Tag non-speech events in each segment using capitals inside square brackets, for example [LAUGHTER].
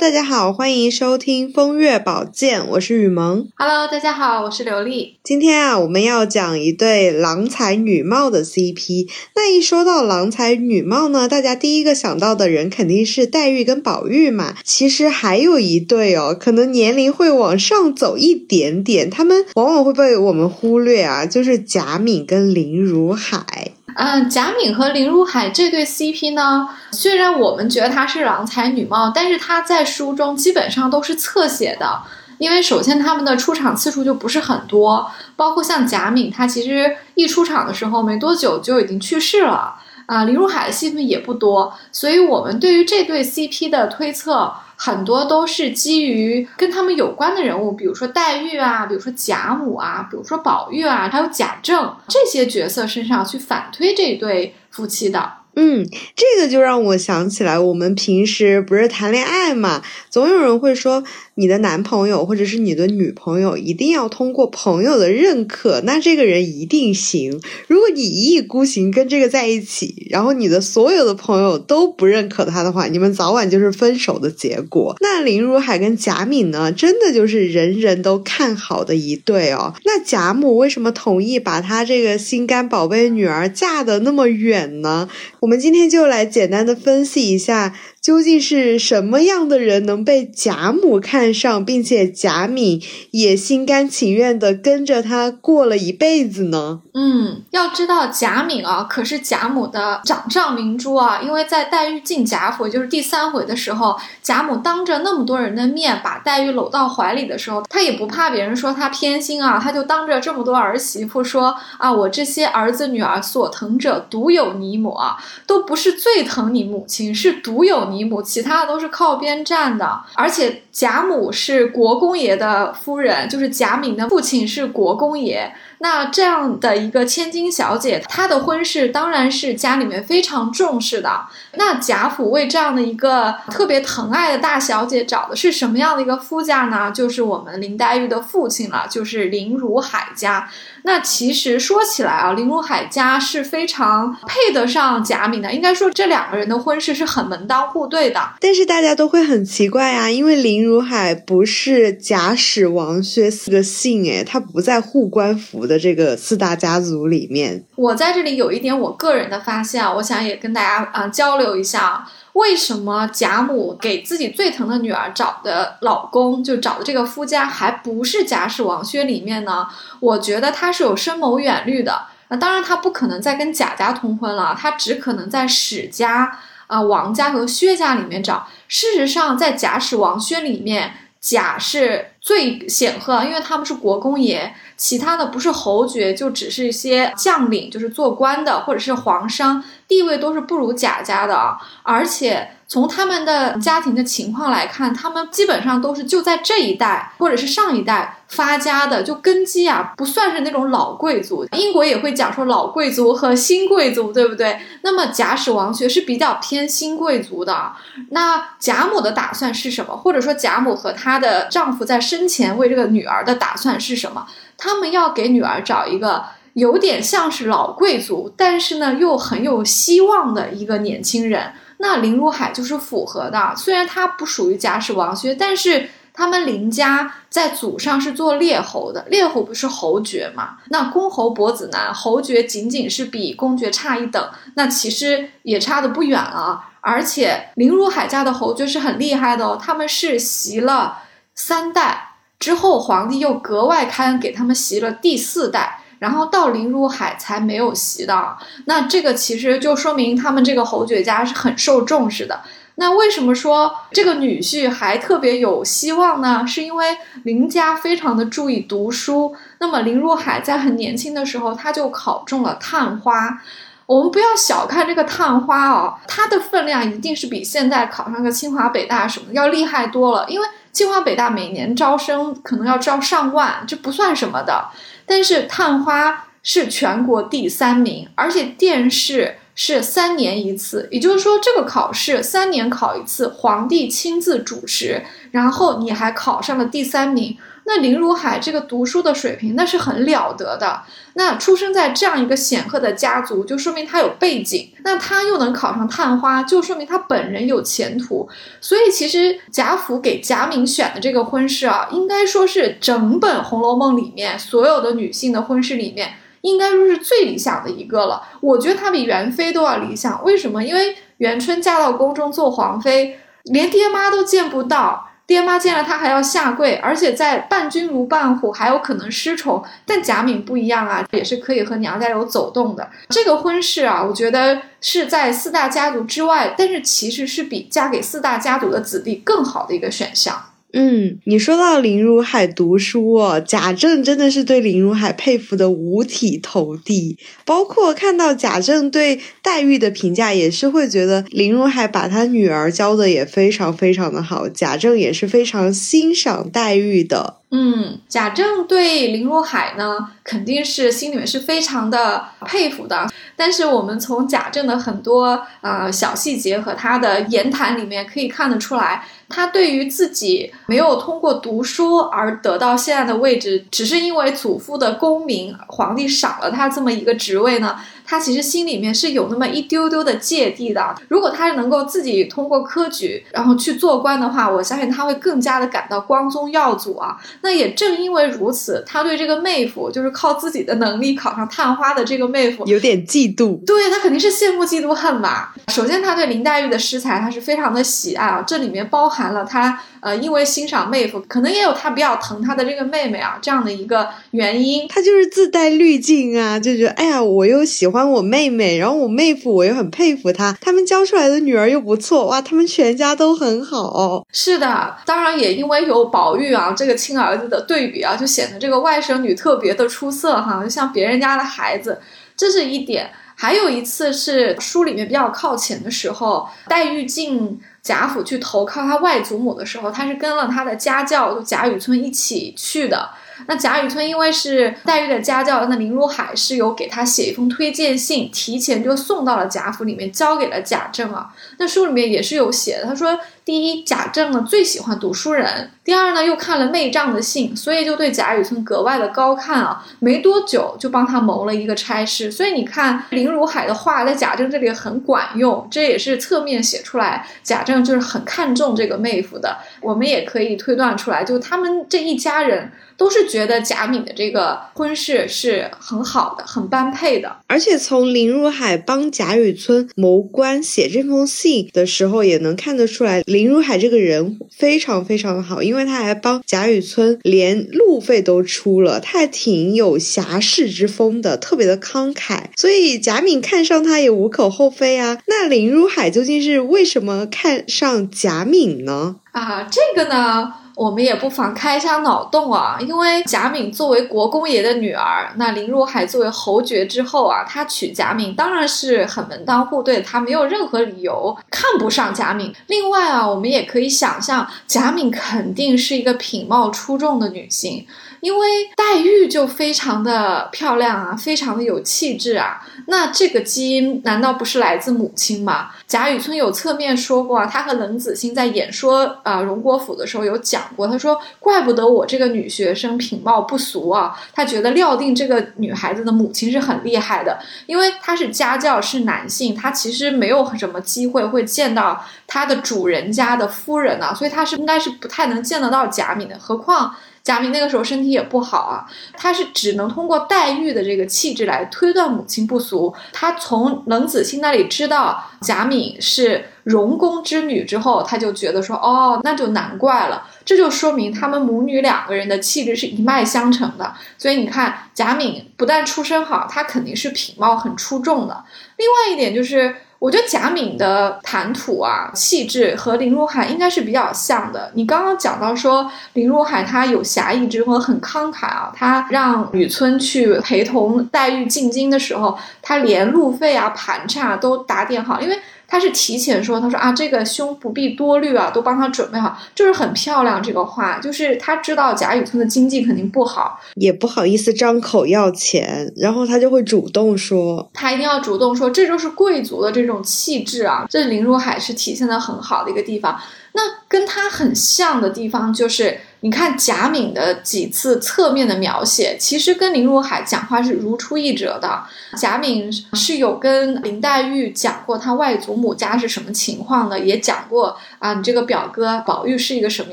大家好，欢迎收听《风月宝鉴》，我是雨萌。Hello，大家好，我是刘丽。今天啊，我们要讲一对郎才女貌的 CP。那一说到郎才女貌呢，大家第一个想到的人肯定是黛玉跟宝玉嘛。其实还有一对哦，可能年龄会往上走一点点，他们往往会被我们忽略啊，就是贾敏跟林如海。嗯，贾敏和林如海这对 CP 呢，虽然我们觉得他是郎才女貌，但是他在书中基本上都是侧写的，因为首先他们的出场次数就不是很多，包括像贾敏，他其实一出场的时候没多久就已经去世了。啊，林如海的戏份也不多，所以我们对于这对 CP 的推测很多都是基于跟他们有关的人物，比如说黛玉啊，比如说贾母啊，比如说宝玉啊，还有贾政这些角色身上去反推这一对夫妻的。嗯，这个就让我想起来，我们平时不是谈恋爱嘛，总有人会说你的男朋友或者是你的女朋友一定要通过朋友的认可，那这个人一定行。如果你一意孤行跟这个在一起，然后你的所有的朋友都不认可他的话，你们早晚就是分手的结果。那林如海跟贾敏呢，真的就是人人都看好的一对哦。那贾母为什么同意把她这个心肝宝贝女儿嫁得那么远呢？我我们今天就来简单的分析一下，究竟是什么样的人能被贾母看上，并且贾敏也心甘情愿的跟着他过了一辈子呢？嗯，要知道贾敏啊，可是贾母的掌上明珠啊，因为在黛玉进贾府，就是第三回的时候，贾母当着那么多人的面把黛玉搂到怀里的时候，她也不怕别人说她偏心啊，她就当着这么多儿媳妇说啊，我这些儿子女儿所疼者，独有你母啊。都不是最疼你母亲，是独有你母，其他的都是靠边站的。而且贾母是国公爷的夫人，就是贾敏的父亲是国公爷。那这样的一个千金小姐，她的婚事当然是家里面非常重视的。那贾府为这样的一个特别疼爱的大小姐找的是什么样的一个夫家呢？就是我们林黛玉的父亲了，就是林如海家。那其实说起来啊，林如海家是非常配得上贾敏的，应该说这两个人的婚事是很门当户对的。但是大家都会很奇怪啊，因为林如海不是贾史王薛四个姓，诶，他不在护官符的这个四大家族里面。我在这里有一点我个人的发现，我想也跟大家啊、呃、交流一下。为什么贾母给自己最疼的女儿找的老公，就找的这个夫家，还不是贾史王薛里面呢？我觉得他是有深谋远虑的。那当然，他不可能再跟贾家通婚了，他只可能在史家、啊、王家和薛家里面找。事实上，在贾史王薛里面，贾是最显赫，因为他们是国公爷。其他的不是侯爵，就只是一些将领，就是做官的，或者是皇商，地位都是不如贾家的啊。而且从他们的家庭的情况来看，他们基本上都是就在这一代或者是上一代发家的，就根基啊，不算是那种老贵族。英国也会讲说老贵族和新贵族，对不对？那么贾史王薛是比较偏新贵族的。那贾母的打算是什么？或者说贾母和她的丈夫在生前为这个女儿的打算是什么？他们要给女儿找一个有点像是老贵族，但是呢又很有希望的一个年轻人。那林如海就是符合的，虽然他不属于贾史王薛，但是他们林家在祖上是做列侯的，列侯不是侯爵嘛？那公侯伯子男，侯爵仅仅是比公爵差一等，那其实也差的不远啊。而且林如海家的侯爵是很厉害的哦，他们是袭了三代。之后，皇帝又格外开恩给他们袭了第四代，然后到林如海才没有袭的。那这个其实就说明他们这个侯爵家是很受重视的。那为什么说这个女婿还特别有希望呢？是因为林家非常的注意读书。那么林如海在很年轻的时候，他就考中了探花。我们不要小看这个探花哦，它的分量一定是比现在考上个清华北大什么要厉害多了。因为清华北大每年招生可能要招上万，这不算什么的。但是探花是全国第三名，而且殿试是三年一次，也就是说这个考试三年考一次，皇帝亲自主持，然后你还考上了第三名。那林如海这个读书的水平那是很了得的。那出生在这样一个显赫的家族，就说明他有背景。那他又能考上探花，就说明他本人有前途。所以其实贾府给贾敏选的这个婚事啊，应该说是整本《红楼梦》里面所有的女性的婚事里面，应该说是最理想的一个了。我觉得她比元妃都要理想。为什么？因为元春嫁到宫中做皇妃，连爹妈都见不到。爹妈见了他还要下跪，而且在伴君如伴虎，还有可能失宠。但贾敏不一样啊，也是可以和娘家有走动的。这个婚事啊，我觉得是在四大家族之外，但是其实是比嫁给四大家族的子弟更好的一个选项。嗯，你说到林如海读书哦，贾政真的是对林如海佩服的五体投地。包括看到贾政对黛玉的评价，也是会觉得林如海把他女儿教的也非常非常的好。贾政也是非常欣赏黛玉的。嗯，贾政对林如海呢，肯定是心里面是非常的佩服的。但是我们从贾政的很多呃小细节和他的言谈里面可以看得出来。他对于自己没有通过读书而得到现在的位置，只是因为祖父的功名，皇帝赏了他这么一个职位呢？他其实心里面是有那么一丢丢的芥蒂的。如果他能够自己通过科举，然后去做官的话，我相信他会更加的感到光宗耀祖啊。那也正因为如此，他对这个妹夫，就是靠自己的能力考上探花的这个妹夫，有点嫉妒。对他肯定是羡慕嫉妒恨吧。首先，他对林黛玉的诗才，他是非常的喜爱啊。这里面包含了他。呃，因为欣赏妹夫，可能也有他比较疼他的这个妹妹啊，这样的一个原因。他就是自带滤镜啊，就觉得哎呀，我又喜欢我妹妹，然后我妹夫我又很佩服他，他们教出来的女儿又不错，哇，他们全家都很好。是的，当然也因为有宝玉啊这个亲儿子的对比啊，就显得这个外甥女特别的出色哈，就像别人家的孩子，这是一点。还有一次是书里面比较靠前的时候，黛玉进。贾府去投靠他外祖母的时候，他是跟了他的家教就贾雨村一起去的。那贾雨村因为是黛玉的家教，那林如海是有给他写一封推荐信，提前就送到了贾府里面，交给了贾政啊。那书里面也是有写的，他说。第一，贾政呢最喜欢读书人；第二呢，又看了妹丈的信，所以就对贾雨村格外的高看啊。没多久就帮他谋了一个差事，所以你看林如海的话在贾政这里很管用，这也是侧面写出来贾政就是很看重这个妹夫的。我们也可以推断出来，就他们这一家人。都是觉得贾敏的这个婚事是很好的，很般配的。而且从林如海帮贾雨村谋官写这封信的时候，也能看得出来，林如海这个人非常非常的好，因为他还帮贾雨村连路费都出了，他还挺有侠士之风的，特别的慷慨。所以贾敏看上他也无可厚非啊。那林如海究竟是为什么看上贾敏呢？啊，这个呢？我们也不妨开一下脑洞啊，因为贾敏作为国公爷的女儿，那林如海作为侯爵之后啊，他娶贾敏当然是很门当户对，他没有任何理由看不上贾敏。另外啊，我们也可以想象，贾敏肯定是一个品貌出众的女性。因为黛玉就非常的漂亮啊，非常的有气质啊，那这个基因难道不是来自母亲吗？贾雨村有侧面说过啊，他和冷子兴在演说啊荣国府的时候有讲过，他说怪不得我这个女学生品貌不俗啊，他觉得料定这个女孩子的母亲是很厉害的，因为她是家教是男性，他其实没有什么机会会见到他的主人家的夫人啊，所以他是应该是不太能见得到贾敏的，何况。贾敏那个时候身体也不好啊，他是只能通过黛玉的这个气质来推断母亲不俗。他从冷子兴那里知道贾敏是荣公之女之后，他就觉得说，哦，那就难怪了。这就说明他们母女两个人的气质是一脉相承的。所以你看，贾敏不但出身好，她肯定是品貌很出众的。另外一点就是。我觉得贾敏的谈吐啊、气质和林如海应该是比较像的。你刚刚讲到说林如海他有侠义之风，很慷慨啊，他让雨村去陪同黛玉进京的时候，他连路费啊、盘缠啊都打点好，因为。他是提前说，他说啊，这个胸不必多虑啊，都帮他准备好，就是很漂亮。这个话就是他知道贾雨村的经济肯定不好，也不好意思张口要钱，然后他就会主动说，他一定要主动说，这就是贵族的这种气质啊。这林如海是体现的很好的一个地方。那跟他很像的地方就是你看贾敏的几次侧面的描写，其实跟林如海讲话是如出一辙的。贾敏是有跟林黛玉讲过他外祖母家是什么情况的，也讲过啊，你这个表哥宝玉是一个什么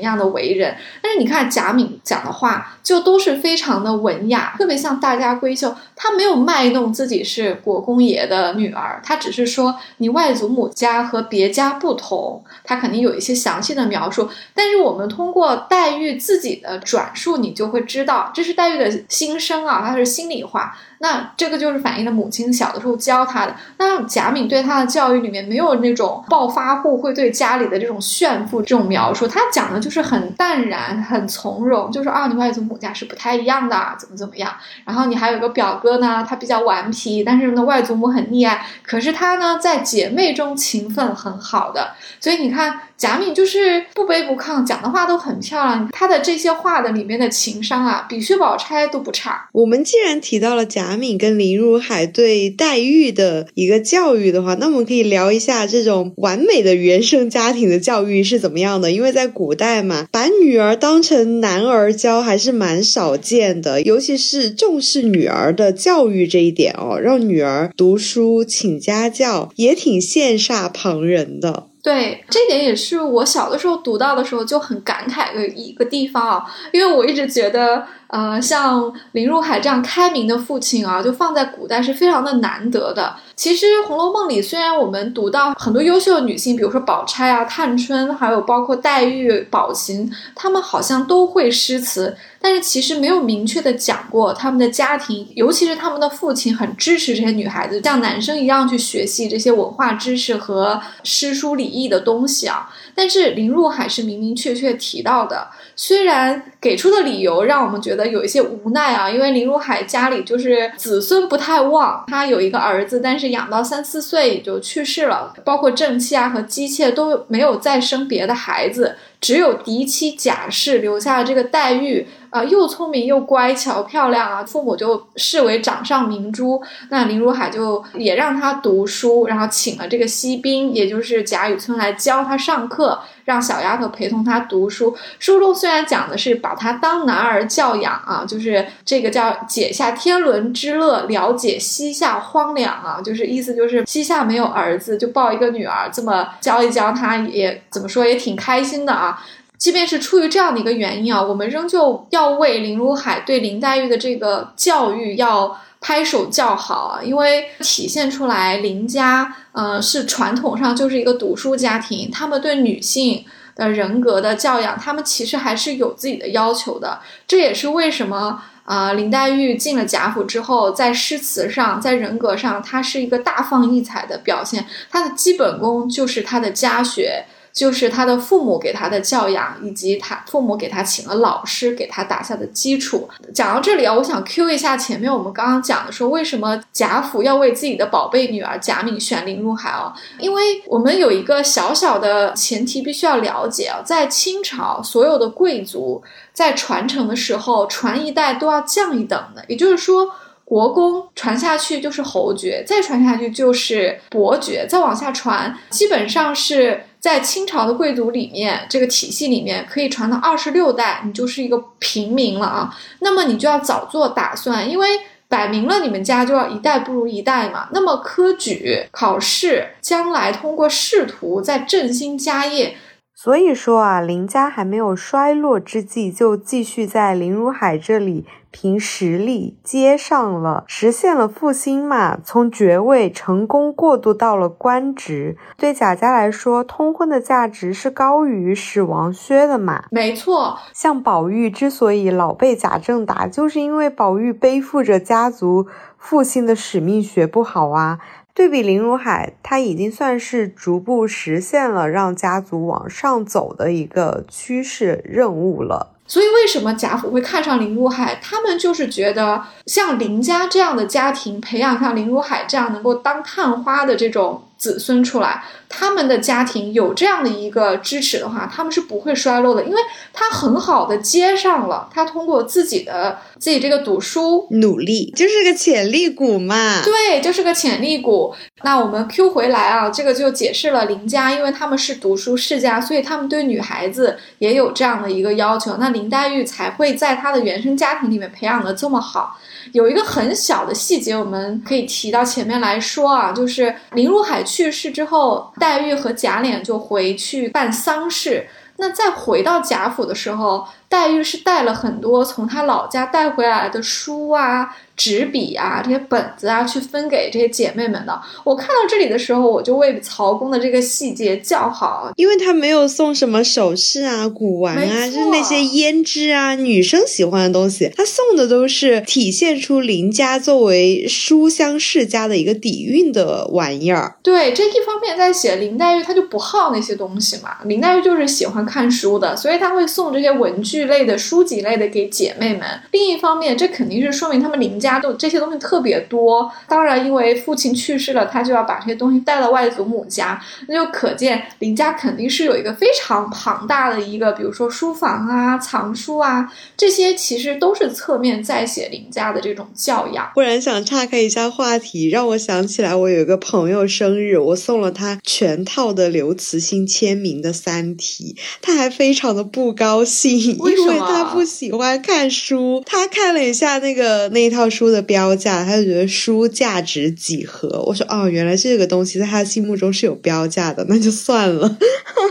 样的为人。但是你看贾敏讲的话，就都是非常的文雅，特别像大家闺秀。她没有卖弄自己是国公爷的女儿，她只是说你外祖母家和别家不同，他肯定有一些详细的描述。但是我们通过黛玉自己的转述，你就会知道这是黛玉的心声啊，她是心里话。那这个就是反映的母亲小的时候教他的。那贾敏对他的教育里面没有那种暴发户会对家里的这种炫富这种描述，他讲的就是很淡然、很从容，就是啊，你外祖母家是不太一样的，怎么怎么样。然后你还有个表哥呢，他比较顽皮，但是呢外祖母很溺爱，可是他呢在姐妹中情分很好的，所以你看。贾敏就是不卑不亢，讲的话都很漂亮。他的这些话的里面的情商啊，比薛宝钗都不差。我们既然提到了贾敏跟林如海对黛玉的一个教育的话，那我们可以聊一下这种完美的原生家庭的教育是怎么样的。因为在古代嘛，把女儿当成男儿教还是蛮少见的，尤其是重视女儿的教育这一点哦，让女儿读书请家教也挺羡煞旁人的。对，这点也是我小的时候读到的时候就很感慨的一个地方啊，因为我一直觉得。呃，像林如海这样开明的父亲啊，就放在古代是非常的难得的。其实《红楼梦》里虽然我们读到很多优秀的女性，比如说宝钗啊、探春，还有包括黛玉、宝琴，她们好像都会诗词，但是其实没有明确的讲过他们的家庭，尤其是他们的父亲很支持这些女孩子像男生一样去学习这些文化知识和诗书礼义的东西啊。但是林如海是明明确确提到的，虽然给出的理由让我们觉得有一些无奈啊，因为林如海家里就是子孙不太旺，他有一个儿子，但是养到三四岁就去世了，包括正妻啊和姬妾都没有再生别的孩子。只有嫡妻贾氏留下了这个黛玉，啊，又聪明又乖巧漂亮啊，父母就视为掌上明珠。那林如海就也让她读书，然后请了这个西宾，也就是贾雨村来教她上课。让小丫头陪同他读书。书中虽然讲的是把他当男儿教养啊，就是这个叫解下天伦之乐，了解膝下荒凉啊，就是意思就是膝下没有儿子，就抱一个女儿，这么教一教他，也怎么说也挺开心的啊。即便是出于这样的一个原因啊，我们仍旧要为林如海对林黛玉的这个教育要。拍手叫好啊！因为体现出来林家，呃，是传统上就是一个读书家庭，他们对女性的人格的教养，他们其实还是有自己的要求的。这也是为什么啊，林黛玉进了贾府之后，在诗词上，在人格上，她是一个大放异彩的表现。她的基本功就是她的家学。就是他的父母给他的教养，以及他父母给他请了老师，给他打下的基础。讲到这里啊，我想 Q 一下前面我们刚刚讲的，说为什么贾府要为自己的宝贝女儿贾敏选林如海啊？因为我们有一个小小的前提必须要了解啊，在清朝，所有的贵族在传承的时候，传一代都要降一等的，也就是说，国公传下去就是侯爵，再传下去就是伯爵，再往下传，基本上是。在清朝的贵族里面，这个体系里面可以传到二十六代，你就是一个平民了啊。那么你就要早做打算，因为摆明了你们家就要一代不如一代嘛。那么科举考试，将来通过仕途再振兴家业。所以说啊，林家还没有衰落之际，就继续在林如海这里凭实力接上了，实现了复兴嘛。从爵位成功过渡到了官职，对贾家来说，通婚的价值是高于史王薛的嘛。没错，像宝玉之所以老被贾政打，就是因为宝玉背负着家族复兴的使命，学不好啊。对比林如海，他已经算是逐步实现了让家族往上走的一个趋势任务了。所以，为什么贾府会看上林如海？他们就是觉得，像林家这样的家庭，培养像林如海这样能够当探花的这种。子孙出来，他们的家庭有这样的一个支持的话，他们是不会衰落的，因为他很好的接上了，他通过自己的自己这个读书努力，就是个潜力股嘛。对，就是个潜力股。那我们 Q 回来啊，这个就解释了林家，因为他们是读书世家，所以他们对女孩子也有这样的一个要求。那林黛玉才会在她的原生家庭里面培养的这么好。有一个很小的细节，我们可以提到前面来说啊，就是林如海去世之后，黛玉和贾琏就回去办丧事。那再回到贾府的时候，黛玉是带了很多从她老家带回来的书啊。纸笔啊，这些本子啊，去分给这些姐妹们的。我看到这里的时候，我就为曹公的这个细节叫好，因为他没有送什么首饰啊、古玩啊，就是那些胭脂啊，女生喜欢的东西。他送的都是体现出林家作为书香世家的一个底蕴的玩意儿。对，这一方面在写林黛玉，她就不好那些东西嘛。林黛玉就是喜欢看书的，所以她会送这些文具类的、书籍类的给姐妹们。另一方面，这肯定是说明他们林家。都这些东西特别多，当然因为父亲去世了，他就要把这些东西带到外祖母家，那就可见林家肯定是有一个非常庞大的一个，比如说书房啊、藏书啊，这些其实都是侧面在写林家的这种教养。忽然想岔开一下话题，让我想起来，我有一个朋友生日，我送了他全套的刘慈欣签名的《三体》，他还非常的不高兴，因为他不喜欢看书，他看了一下那个那一套。书的标价，他就觉得书价值几何。我说哦，原来这个东西在他心目中是有标价的，那就算了。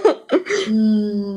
[LAUGHS] 嗯，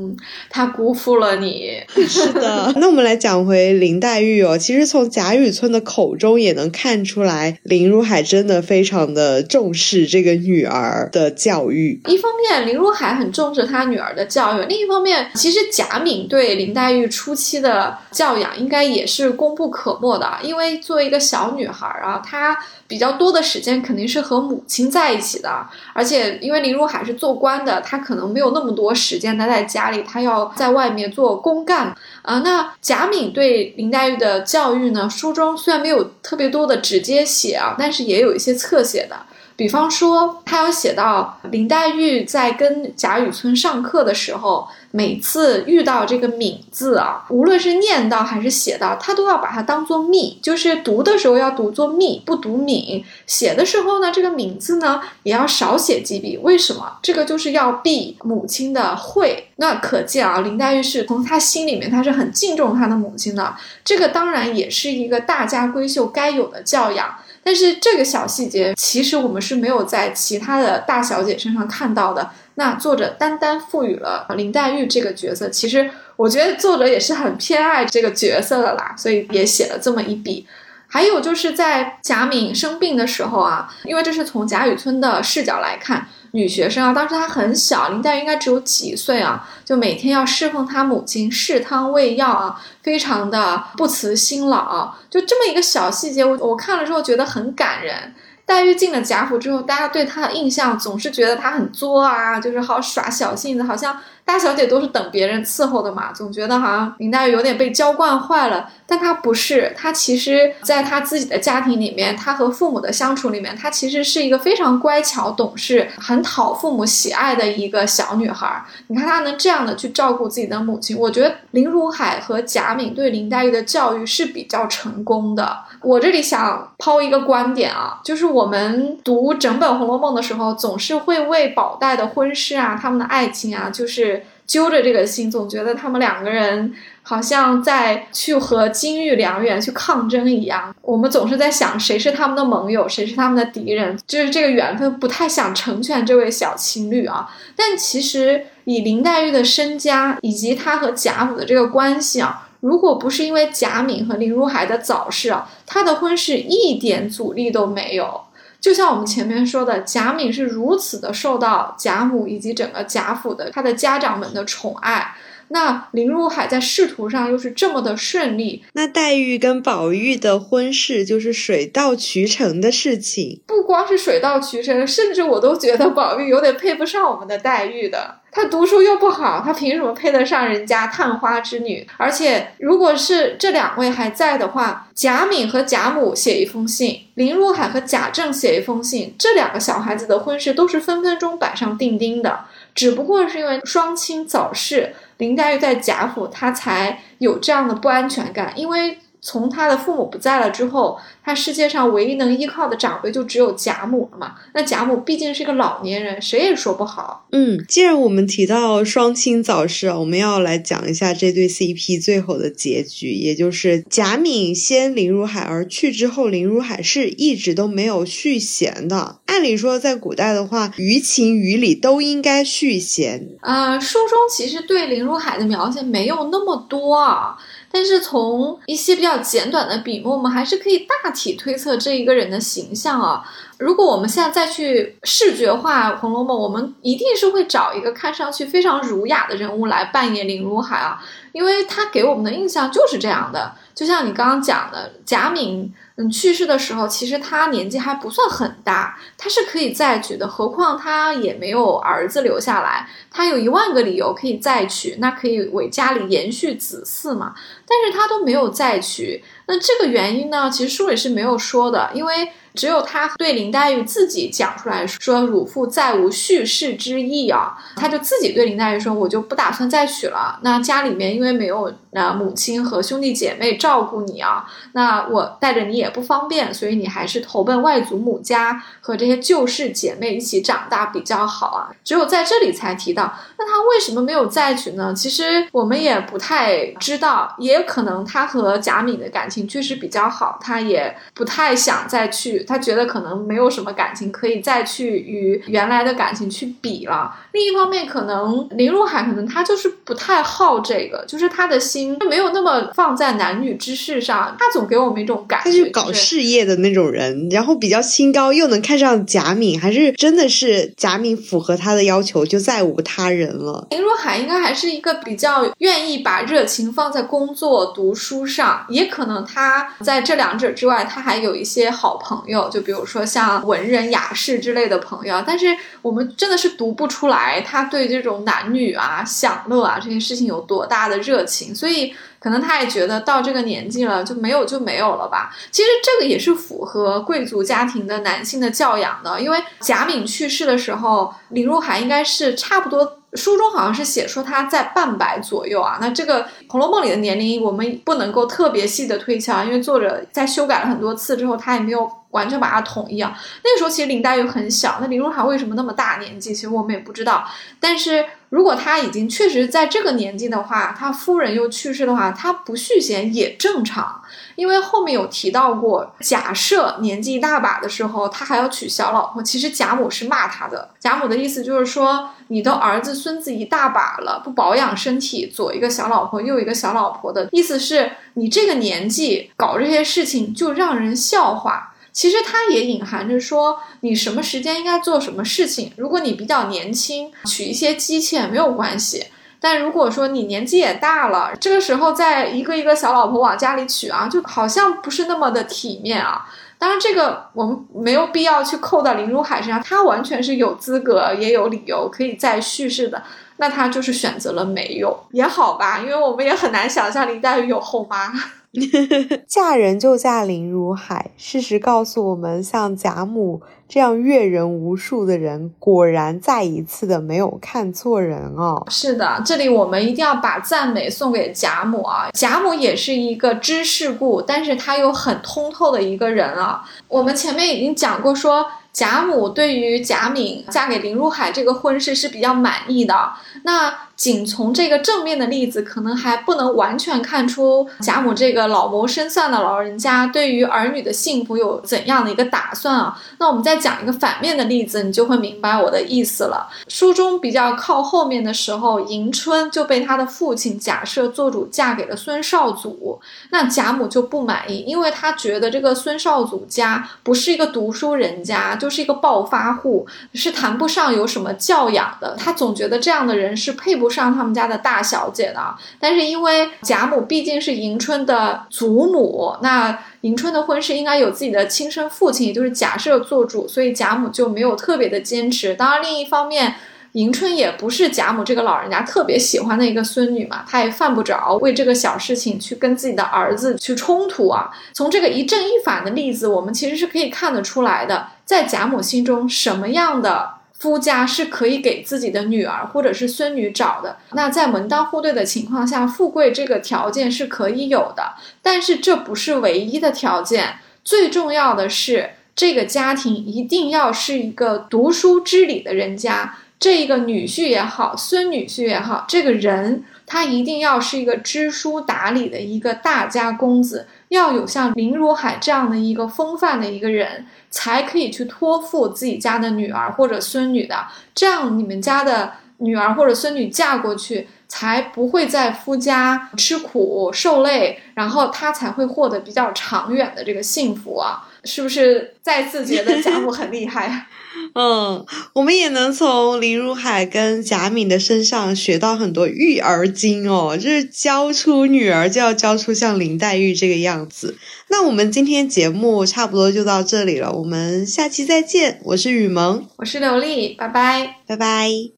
他辜负了你。是的，[LAUGHS] 那我们来讲回林黛玉哦。其实从贾雨村的口中也能看出来，林如海真的非常的重视这个女儿的教育。一方面，林如海很重视他女儿的教育；另一方面，其实贾敏对林黛玉初期的教养应该也是功不可没的。因为作为一个小女孩啊，她。比较多的时间肯定是和母亲在一起的，而且因为林如海是做官的，他可能没有那么多时间待在家里，他要在外面做公干啊。那贾敏对林黛玉的教育呢，书中虽然没有特别多的直接写啊，但是也有一些侧写的。比方说，他有写到林黛玉在跟贾雨村上课的时候，每次遇到这个“敏”字啊，无论是念到还是写到，他都要把它当做“密”，就是读的时候要读作“密”，不读“敏”；写的时候呢，这个“敏”字呢也要少写几笔。为什么？这个就是要避母亲的讳。那可见啊，林黛玉是从她心里面，她是很敬重她的母亲的。这个当然也是一个大家闺秀该有的教养。但是这个小细节，其实我们是没有在其他的大小姐身上看到的。那作者单单赋予了林黛玉这个角色，其实我觉得作者也是很偏爱这个角色的啦，所以也写了这么一笔。还有就是在贾敏生病的时候啊，因为这是从贾雨村的视角来看。女学生啊，当时她很小，林黛玉应该只有几岁啊，就每天要侍奉她母亲侍汤喂药啊，非常的不辞辛劳。啊就这么一个小细节，我我看了之后觉得很感人。黛玉进了贾府之后，大家对她的印象总是觉得她很作啊，就是好耍小性子，好像。大小姐都是等别人伺候的嘛，总觉得好像林黛玉有点被娇惯坏了，但她不是，她其实在她自己的家庭里面，她和父母的相处里面，她其实是一个非常乖巧懂事、很讨父母喜爱的一个小女孩。你看她能这样的去照顾自己的母亲，我觉得林如海和贾敏对林黛玉的教育是比较成功的。我这里想抛一个观点啊，就是我们读整本《红楼梦》的时候，总是会为宝黛的婚事啊、他们的爱情啊，就是揪着这个心，总觉得他们两个人好像在去和金玉良缘去抗争一样。我们总是在想谁是他们的盟友，谁是他们的敌人，就是这个缘分不太想成全这位小情侣啊。但其实以林黛玉的身家以及她和贾母的这个关系啊。如果不是因为贾敏和林如海的早逝啊，他的婚事一点阻力都没有。就像我们前面说的，贾敏是如此的受到贾母以及整个贾府的他的家长们的宠爱。那林如海在仕途上又是这么的顺利，那黛玉跟宝玉的婚事就是水到渠成的事情。不光是水到渠成，甚至我都觉得宝玉有点配不上我们的黛玉的。他读书又不好，他凭什么配得上人家探花之女？而且，如果是这两位还在的话，贾敏和贾母写一封信，林如海和贾政写一封信，这两个小孩子的婚事都是分分钟板上钉钉的。只不过是因为双亲早逝。林黛玉在贾府，她才有这样的不安全感，因为从他的父母不在了之后，他世界上唯一能依靠的长辈就只有贾母了嘛。那贾母毕竟是个老年人，谁也说不好。嗯，既然我们提到双亲早逝，我们要来讲一下这对 CP 最后的结局，也就是贾敏先林如海而去之后，林如海是一直都没有续弦的。按理说，在古代的话，于情于理都应该续弦。呃，书中其实对林如海的描写没有那么多啊。但是从一些比较简短的笔墨，我们还是可以大体推测这一个人的形象啊。如果我们现在再去视觉化《红楼梦》，我们一定是会找一个看上去非常儒雅的人物来扮演林如海啊，因为他给我们的印象就是这样的。就像你刚刚讲的，贾敏。嗯，去世的时候，其实他年纪还不算很大，他是可以再娶的。何况他也没有儿子留下来，他有一万个理由可以再娶，那可以为家里延续子嗣嘛。但是他都没有再娶，那这个原因呢？其实书里是没有说的，因为。只有他对林黛玉自己讲出来说：“乳父再无续世之意啊！”他就自己对林黛玉说：“我就不打算再娶了。那家里面因为没有呃母亲和兄弟姐妹照照顾你啊，那我带着你也不方便，所以你还是投奔外祖母家，和这些旧世姐妹一起长大比较好啊。”只有在这里才提到，那他为什么没有再娶呢？其实我们也不太知道，也可能他和贾敏的感情确实比较好，他也不太想再去。他觉得可能没有什么感情可以再去与原来的感情去比了。另一方面，可能林如海可能他就是不太好这个，就是他的心没有那么放在男女之事上。他总给我们一种感觉，他是搞事业的那种人，然后比较清高，又能看上贾敏，还是真的是贾敏符合他的要求，就再无他人了。林若海应该还是一个比较愿意把热情放在工作、读书上，也可能他在这两者之外，他还有一些好朋友。就比如说像文人雅士之类的朋友，但是我们真的是读不出来他对这种男女啊、享乐啊这些事情有多大的热情，所以可能他也觉得到这个年纪了就没有就没有了吧。其实这个也是符合贵族家庭的男性的教养的，因为贾敏去世的时候，林如海应该是差不多。书中好像是写说他在半百左右啊，那这个《红楼梦》里的年龄我们不能够特别细的推敲，因为作者在修改了很多次之后，他也没有完全把它统一啊。那个时候其实林黛玉很小，那林如海为什么那么大年纪，其实我们也不知道。但是如果他已经确实在这个年纪的话，他夫人又去世的话，他不续弦也正常。因为后面有提到过，假设年纪一大把的时候，他还要娶小老婆，其实贾母是骂他的。贾母的意思就是说，你的儿子孙子一大把了，不保养身体，左一个小老婆，右一个小老婆的意思是你这个年纪搞这些事情就让人笑话。其实它也隐含着说，你什么时间应该做什么事情。如果你比较年轻，娶一些姬妾没有关系。但如果说你年纪也大了，这个时候再一个一个小老婆往家里娶啊，就好像不是那么的体面啊。当然，这个我们没有必要去扣到林如海身上，他完全是有资格也有理由可以再叙事的。那他就是选择了没有也好吧，因为我们也很难想象林黛玉有后妈。[LAUGHS] 嫁人就嫁林如海，事实告诉我们，像贾母这样阅人无数的人，果然再一次的没有看错人哦。是的，这里我们一定要把赞美送给贾母啊！贾母也是一个知世故，但是她又很通透的一个人啊。我们前面已经讲过说。贾母对于贾敏嫁给林如海这个婚事是比较满意的。那仅从这个正面的例子，可能还不能完全看出贾母这个老谋深算的老人家对于儿女的幸福有怎样的一个打算啊？那我们再讲一个反面的例子，你就会明白我的意思了。书中比较靠后面的时候，迎春就被他的父亲假设做主嫁给了孙绍祖，那贾母就不满意，因为他觉得这个孙绍祖家不是一个读书人家，就是一个暴发户，是谈不上有什么教养的。他总觉得这样的人是配不。上他们家的大小姐的，但是因为贾母毕竟是迎春的祖母，那迎春的婚事应该有自己的亲生父亲，也就是贾赦做主，所以贾母就没有特别的坚持。当然，另一方面，迎春也不是贾母这个老人家特别喜欢的一个孙女嘛，她也犯不着为这个小事情去跟自己的儿子去冲突啊。从这个一正一反的例子，我们其实是可以看得出来的，在贾母心中，什么样的。夫家是可以给自己的女儿或者是孙女找的。那在门当户对的情况下，富贵这个条件是可以有的，但是这不是唯一的条件。最重要的是，这个家庭一定要是一个读书知礼的人家。这个女婿也好，孙女婿也好，这个人他一定要是一个知书达理的一个大家公子，要有像林如海这样的一个风范的一个人，才可以去托付自己家的女儿或者孙女的。这样你们家的女儿或者孙女嫁过去，才不会在夫家吃苦受累，然后她才会获得比较长远的这个幸福啊！是不是再次觉得贾母很厉害？[LAUGHS] [LAUGHS] 嗯，我们也能从林如海跟贾敏的身上学到很多育儿经哦，就是教出女儿就要教出像林黛玉这个样子。那我们今天节目差不多就到这里了，我们下期再见。我是雨萌，我是刘丽，拜拜，拜拜。